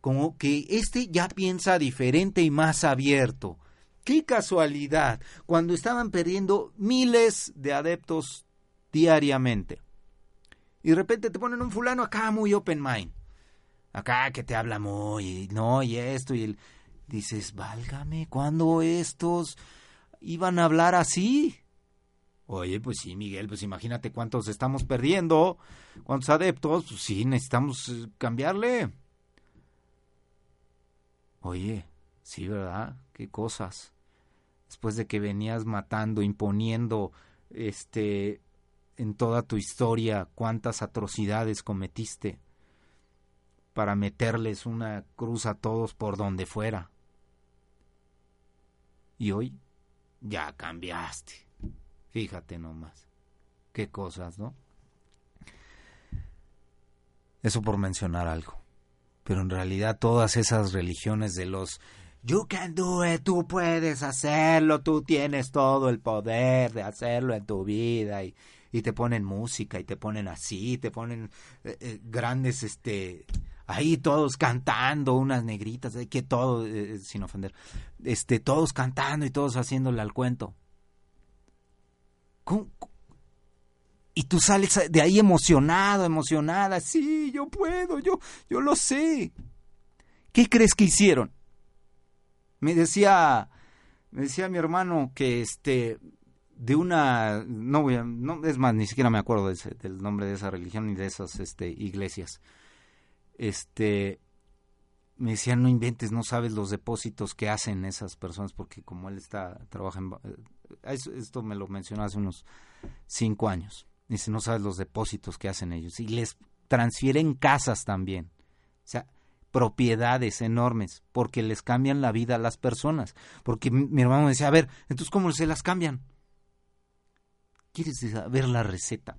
como que este ya piensa diferente y más abierto. Qué casualidad, cuando estaban perdiendo miles de adeptos diariamente. Y de repente te ponen un fulano acá muy open mind. Acá que te habla muy, no, y esto, y. Dices, válgame, ¿cuándo estos iban a hablar así? Oye, pues sí, Miguel, pues imagínate cuántos estamos perdiendo, cuántos adeptos, pues sí, necesitamos eh, cambiarle. Oye, sí, ¿verdad? Qué cosas. Después de que venías matando, imponiendo, este, en toda tu historia, cuántas atrocidades cometiste para meterles una cruz a todos por donde fuera. Y hoy ya cambiaste. Fíjate nomás. Qué cosas, ¿no? Eso por mencionar algo. Pero en realidad todas esas religiones de los You can do it, tú puedes hacerlo, tú tienes todo el poder de hacerlo en tu vida y, y te ponen música y te ponen así, te ponen eh, eh, grandes este ahí todos cantando, unas negritas, que todo, eh, sin ofender, este, todos cantando y todos haciéndole al cuento. Y tú sales de ahí emocionado, emocionada, sí, yo puedo, yo, yo lo sé. ¿Qué crees que hicieron? Me decía, me decía mi hermano que este, de una, no voy a, no, es más, ni siquiera me acuerdo del nombre de esa religión ni de esas este, iglesias este me decían no inventes, no sabes los depósitos que hacen esas personas porque como él está trabaja en eh, esto me lo mencionó hace unos cinco años. Dice no sabes los depósitos que hacen ellos y les transfieren casas también, o sea propiedades enormes porque les cambian la vida a las personas. Porque mi hermano me decía a ver entonces cómo se las cambian. ¿Quieres saber la receta?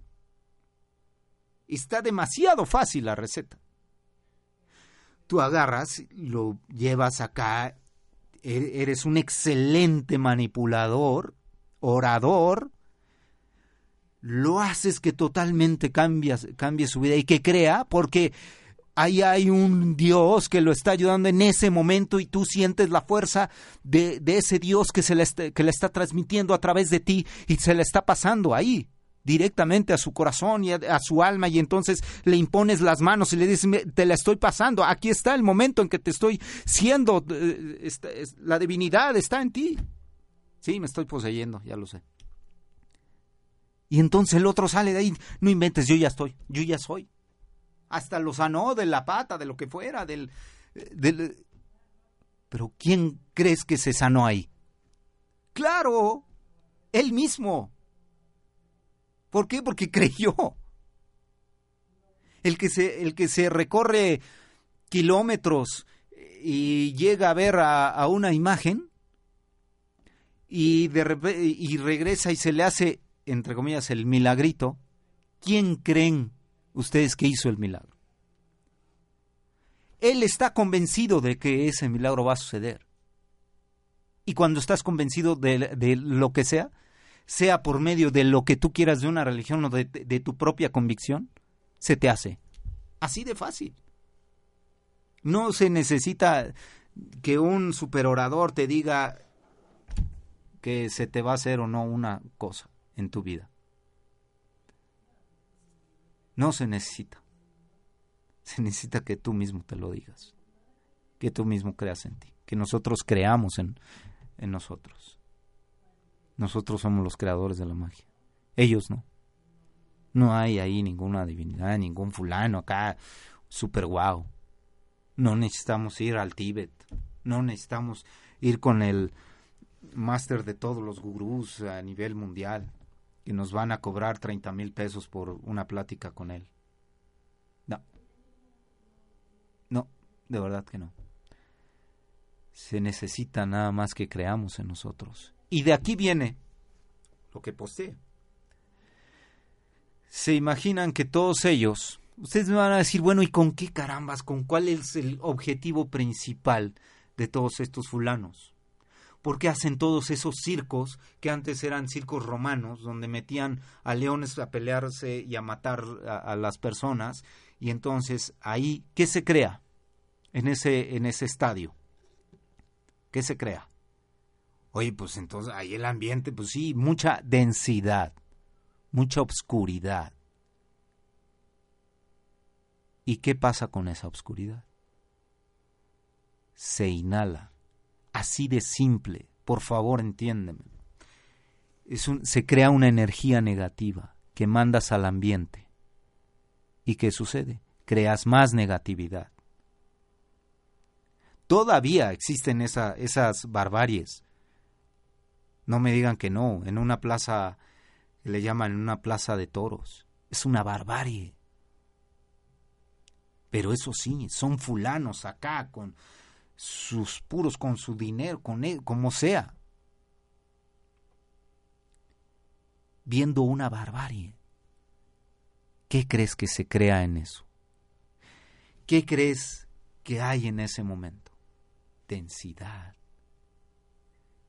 Está demasiado fácil la receta tú agarras, lo llevas acá, e-, eres un excelente manipulador, orador, lo haces que totalmente cambias, cambie su vida y que crea, porque ahí hay un Dios que lo está ayudando en ese momento y tú sientes la fuerza de, ese Dios que, se le está transmitiendo a través de ti y se le está pasando ahí directamente a su corazón y a, su alma y entonces le impones las manos y le dices, te la estoy pasando, aquí está el momento en que te estoy siendo, eh, la divinidad está en ti. Sí, me estoy poseyendo, ya lo sé. Y entonces el otro sale de ahí, no inventes, yo ya estoy, yo ya soy. Hasta lo sanó de la pata, de lo que fuera, del... del pero ¿quién crees que se sanó ahí? Claro, él mismo. ¿Por qué? Porque creyó. El que se, el que se recorre kilómetros y llega a ver a, una imagen y, de, y regresa y se le hace, entre comillas, el milagrito, ¿quién creen ustedes que hizo el milagro? Él está convencido de que ese milagro va a suceder. Y cuando estás convencido de, de lo que sea, sea por medio de lo que tú quieras de una religión o de, tu propia convicción, se te hace. Así de fácil. No se necesita que un superorador te diga que se te va a hacer o no una cosa en tu vida. No se necesita. Se necesita que tú mismo te lo digas. Que tú mismo creas en ti. Que nosotros creamos en, en nosotros. Nosotros somos los creadores de la magia. Ellos no. No hay ahí ninguna divinidad, ningún fulano acá super guau. No necesitamos ir al Tíbet. No necesitamos ir con el máster de todos los gurús a nivel mundial que nos van a cobrar 30 mil pesos por una plática con él. No. No, de verdad que no. Se necesita nada más que creamos en nosotros y de aquí viene lo que posee. Se imaginan que todos ellos, ustedes me van a decir, bueno, ¿y con qué carambas? ¿Con cuál es el objetivo principal de todos estos fulanos? ¿Por qué hacen todos esos circos que antes eran circos romanos, donde metían a leones a pelearse y a matar a, las personas? Y entonces ahí, ¿qué se crea? en ese, en ese estadio? ¿Qué se crea? Oye, pues entonces ahí el ambiente, pues sí, mucha densidad, mucha obscuridad. ¿Y qué pasa con esa obscuridad? Se inhala. Así de simple. Por favor, entiéndeme. Se crea una energía negativa que mandas al ambiente. ¿Y qué sucede? Creas más negatividad. Todavía existen esas barbaries. No me digan que no. En una plaza, le llaman una plaza de toros. Es una barbarie. Pero eso sí, son fulanos acá con sus puros, con su dinero, con él, como sea. Viendo una barbarie. ¿Qué crees que se crea en eso? ¿Qué crees que hay en ese momento? Densidad.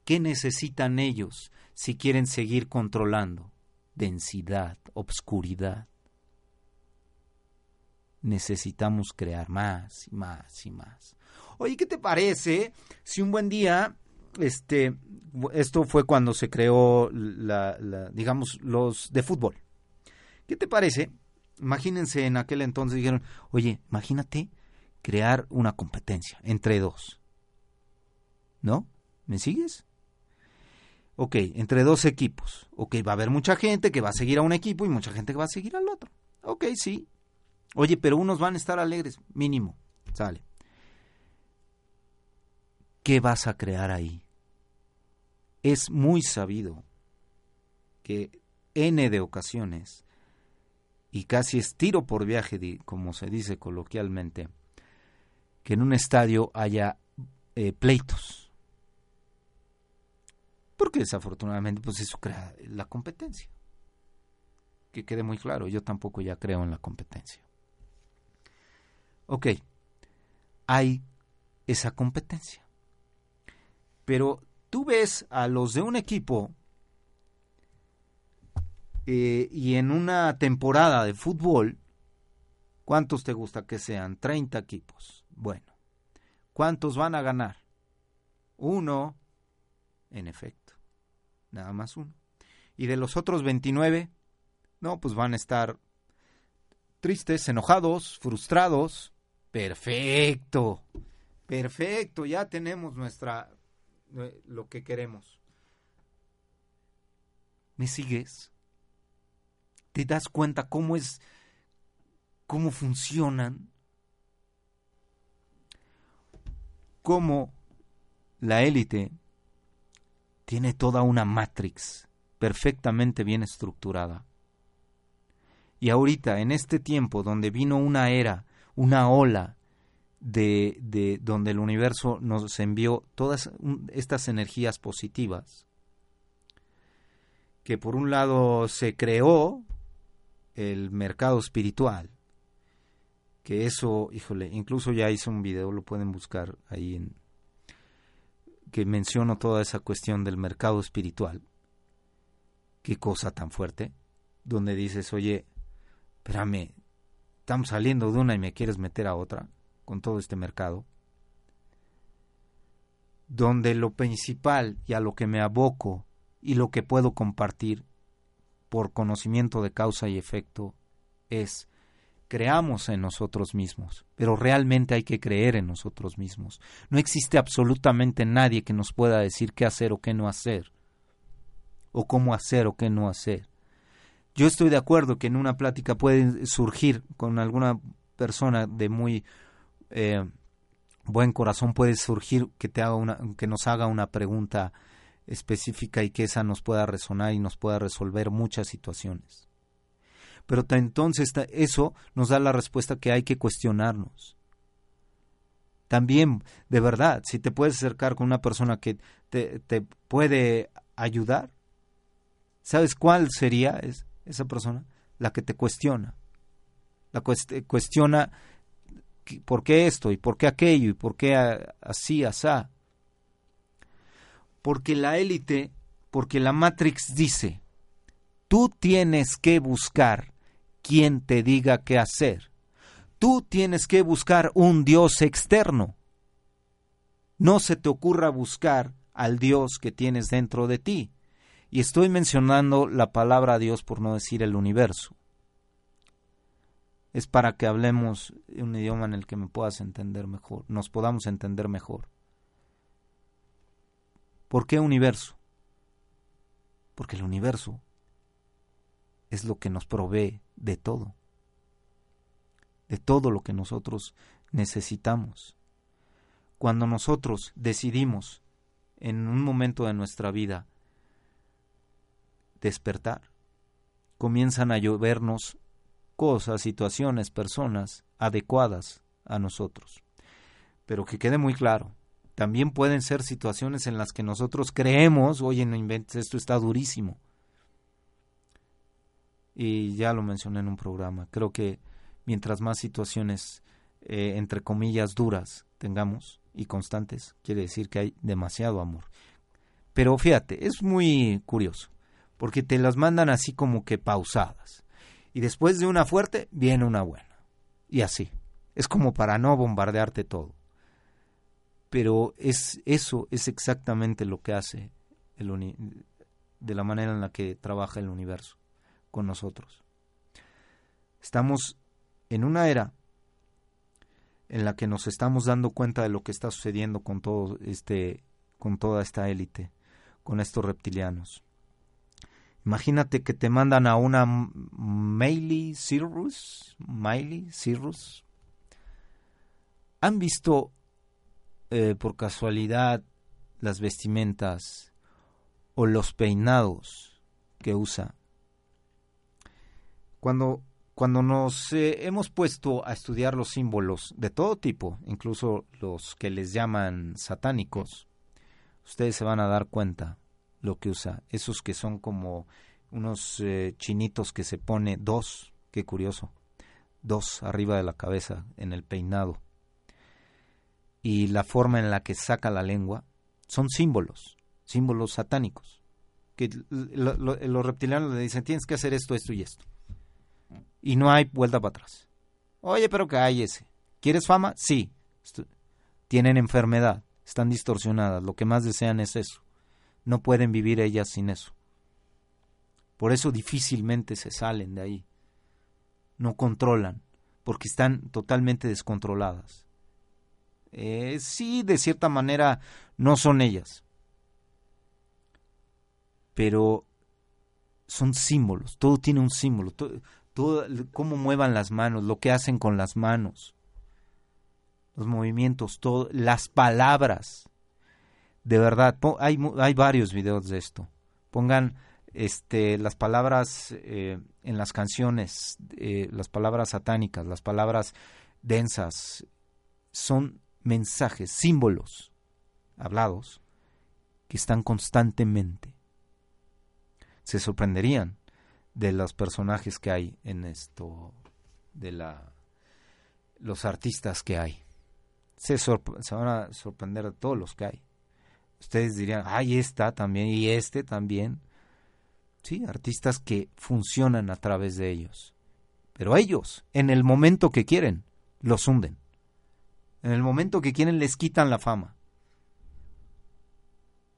¿Qué necesitan ellos si quieren seguir controlando? Densidad, obscuridad necesitamos crear más y más y más. Oye, ¿qué te parece si un buen día, este, esto fue cuando se creó, la, digamos, los de fútbol? ¿Qué te parece? Imagínense en aquel entonces dijeron, oye, imagínate crear una competencia entre dos. ¿No? ¿Me sigues? Ok, entre dos equipos. Ok, va a haber mucha gente que va a seguir a un equipo y mucha gente que va a seguir al otro. Ok, sí, Oye, pero unos van a estar alegres, mínimo, sale. ¿Qué vas a crear ahí? Es muy sabido que N de ocasiones, y casi es tiro por viaje, como se dice coloquialmente, que en un estadio haya eh, pleitos. Porque desafortunadamente, pues eso crea la competencia. Que quede muy claro, yo tampoco ya creo en la competencia. Ok, hay esa competencia. Pero tú ves a los de un equipo eh, y en una temporada de fútbol, ¿cuántos te gusta que sean? 30 equipos. Bueno, ¿cuántos van a ganar? Uno, en efecto, nada más uno. Y de los otros 29, no, pues van a estar tristes, enojados, frustrados, Perfecto. Perfecto, ya tenemos nuestra lo que queremos. ¿Me sigues? ¿Te das cuenta cómo es cómo funcionan? Cómo la élite tiene toda una matrix perfectamente bien estructurada. Y ahorita, en este tiempo donde vino una era una ola de, de donde el universo nos envió todas estas energías positivas, que por un lado se creó el mercado espiritual, que eso, híjole, incluso ya hice un video, lo pueden buscar ahí en que menciono toda esa cuestión del mercado espiritual. Qué cosa tan fuerte, donde dices, oye, espérame, estamos saliendo de una y me quieres meter a otra con todo este mercado, donde lo principal y a lo que me aboco y lo que puedo compartir por conocimiento de causa y efecto es creamos en nosotros mismos, pero realmente hay que creer en nosotros mismos. No existe absolutamente nadie que nos pueda decir qué hacer o qué no hacer, o cómo hacer o qué no hacer. Yo estoy de acuerdo que en una plática puede surgir con alguna persona de muy eh, buen corazón, puede surgir que, te haga una, que nos haga una pregunta específica y que esa nos pueda resonar y nos pueda resolver muchas situaciones. Pero entonces eso nos da la respuesta que hay que cuestionarnos. También, de verdad, si te puedes acercar con una persona que te, te puede ayudar, ¿sabes cuál sería? Es, esa persona, la que te cuestiona. La cuestiona por qué esto y por qué aquello y por qué así, asá. Porque la élite, porque la Matrix dice, tú tienes que buscar quien te diga qué hacer. Tú tienes que buscar un Dios externo. No se te ocurra buscar al Dios que tienes dentro de ti. Y estoy mencionando la palabra Dios por no decir el universo. Es para que hablemos un idioma en el que me puedas entender mejor, nos podamos entender mejor. ¿Por qué universo? Porque el universo es lo que nos provee de todo, de todo lo que nosotros necesitamos. Cuando nosotros decidimos en un momento de nuestra vida despertar, comienzan a llovernos cosas, situaciones, personas adecuadas a nosotros. Pero que quede muy claro, también pueden ser situaciones en las que nosotros creemos, oye, no inventes, esto está durísimo. Y ya lo mencioné en un programa, creo que mientras más situaciones, eh, entre comillas, duras tengamos y constantes, quiere decir que hay demasiado amor. Pero fíjate, es muy curioso porque te las mandan así como que pausadas. Y después de una fuerte, viene una buena. Y así. Es como para no bombardearte todo. Pero es eso es exactamente lo que hace el de la manera en la que trabaja el universo con nosotros. Estamos en una era en la que nos estamos dando cuenta de lo que está sucediendo con todo este con toda esta élite, con estos reptilianos. Imagínate que te mandan a una Miley Cyrus, Miley Cyrus. ¿Han visto eh, por casualidad las vestimentas o los peinados que usa? Cuando, cuando nos eh, hemos puesto a estudiar los símbolos de todo tipo, incluso los que les llaman satánicos, ustedes se van a dar cuenta lo que usa. Esos que son como unos eh, chinitos que se pone dos, qué curioso, dos arriba de la cabeza en el peinado. Y la forma en la que saca la lengua son símbolos, símbolos satánicos. Que los reptilianos le dicen, tienes que hacer esto, esto y esto. Y no hay vuelta para atrás. Oye, pero que hay ese. ¿Quieres fama? Sí. Tienen enfermedad, están distorsionadas, lo que más desean es eso no pueden vivir ellas sin eso. Por eso difícilmente se salen de ahí. No controlan, porque están totalmente descontroladas. Eh, sí, de cierta manera, no son ellas. Pero son símbolos, todo tiene un símbolo, todo, cómo muevan las manos, lo que hacen con las manos, los movimientos, las palabras de verdad, hay, hay varios videos de esto. Pongan este, las palabras eh, en las canciones, eh, las palabras satánicas, las palabras densas, son mensajes, símbolos hablados que están constantemente. Se sorprenderían de los personajes que hay en esto, de la, los artistas que hay. Se, se van a sorprender de todos los que hay ustedes dirían, ay, está también y este también. Sí, artistas que funcionan a través de ellos. Pero ellos, en el momento que quieren, los hunden. En el momento que quieren, les quitan la fama.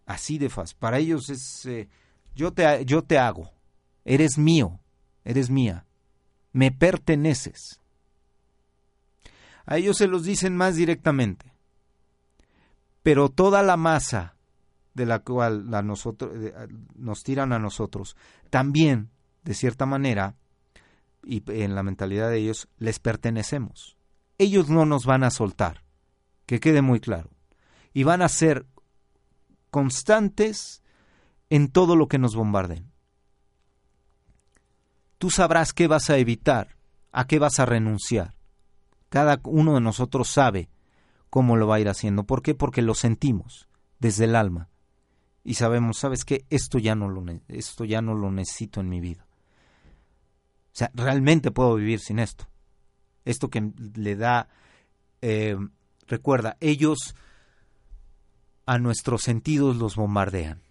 Así de fácil. Para ellos es, eh, yo, te, yo te hago. Eres mío. Eres mía. Me perteneces. A ellos se los dicen más directamente pero toda la masa de la cual nosotros, nos tiran a nosotros, también, de cierta manera, y en la mentalidad de ellos, les pertenecemos. Ellos no nos van a soltar, que quede muy claro, y van a ser constantes en todo lo que nos bombarden. Tú sabrás qué vas a evitar, a qué vas a renunciar. Cada uno de nosotros sabe cómo lo va a ir haciendo. ¿Por qué? Porque lo sentimos desde el alma y sabemos, ¿sabes qué? Esto ya no lo, esto ya no lo necesito en mi vida. O sea, realmente puedo vivir sin esto. Esto que le da, eh, recuerda, ellos a nuestros sentidos los bombardean.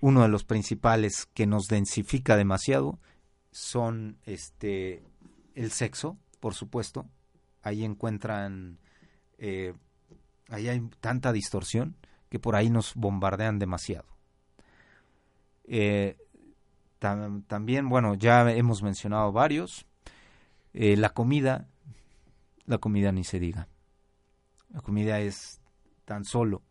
Uno de los principales que nos densifica demasiado son este el sexo, por supuesto. Ahí encuentran, eh, ahí hay tanta distorsión que por ahí nos bombardean demasiado. Eh, también, bueno, ya hemos mencionado varios. Eh, la comida, la comida ni se diga. La comida es tan solo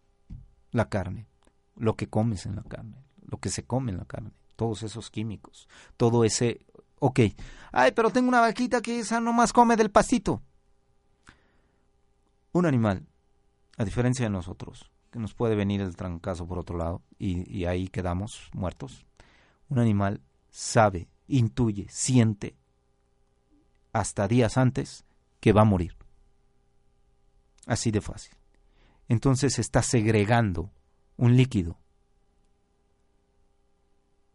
la carne, lo que comes en la carne, lo que se come en la carne, todos esos químicos, todo ese... Ok, ay, pero tengo una vaquita que esa nomás come del pastito. Un animal, a diferencia de nosotros, que nos puede venir el trancazo por otro lado y, ahí quedamos muertos. Un animal sabe, intuye, siente hasta días antes que va a morir. Así de fácil. Entonces está segregando un líquido.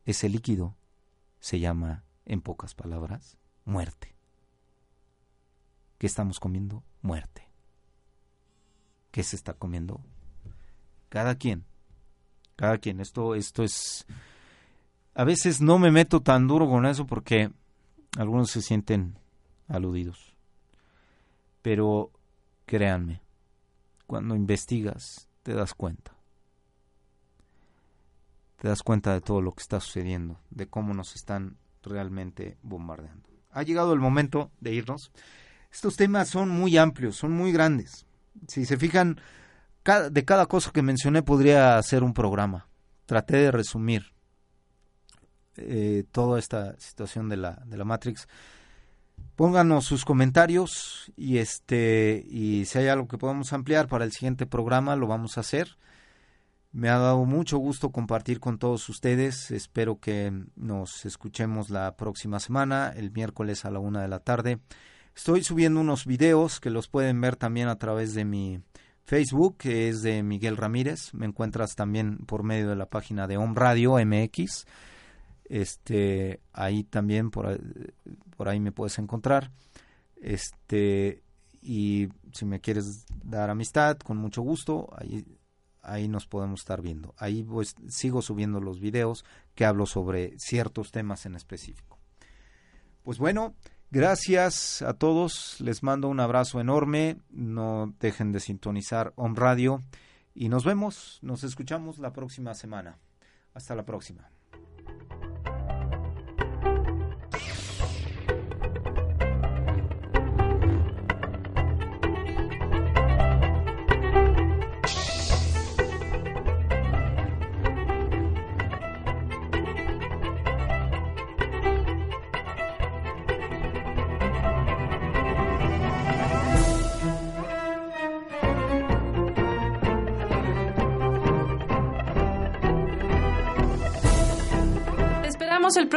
Ese líquido se llama, en pocas palabras, muerte. ¿Qué estamos comiendo? Muerte. ¿Qué se está comiendo? cada quien, cada quien. Esto, esto es, a veces no me meto tan duro con eso porque algunos se sienten aludidos. Pero créanme, cuando investigas te das cuenta. Te das cuenta de todo lo que está sucediendo, de cómo nos están realmente bombardeando. Ha llegado el momento de irnos. Estos temas son muy amplios, son muy grandes. Si se fijan, de cada cosa que mencioné podría hacer un programa. Traté de resumir eh, toda esta situación de la, de la Matrix. Pónganos sus comentarios y este y si hay algo que podamos ampliar para el siguiente programa lo vamos a hacer. Me ha dado mucho gusto compartir con todos ustedes. Espero que nos escuchemos la próxima semana, el miércoles a la una de la tarde. Estoy subiendo unos videos que los pueden ver también a través de mi Facebook, que es de Miguel Ramírez. Me encuentras también por medio de la página de Home Radio MX. Este, ahí también por, por ahí me puedes encontrar. Este, y si me quieres dar amistad, con mucho gusto, ahí, ahí nos podemos estar viendo. Ahí pues, sigo subiendo los videos que hablo sobre ciertos temas en específico. Pues bueno, Gracias a todos, les mando un abrazo enorme, no dejen de sintonizar On Radio y nos vemos, nos escuchamos la próxima semana. Hasta la próxima.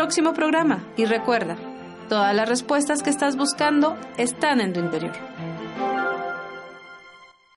Próximo programa y recuerda, todas las respuestas que estás buscando están en tu interior.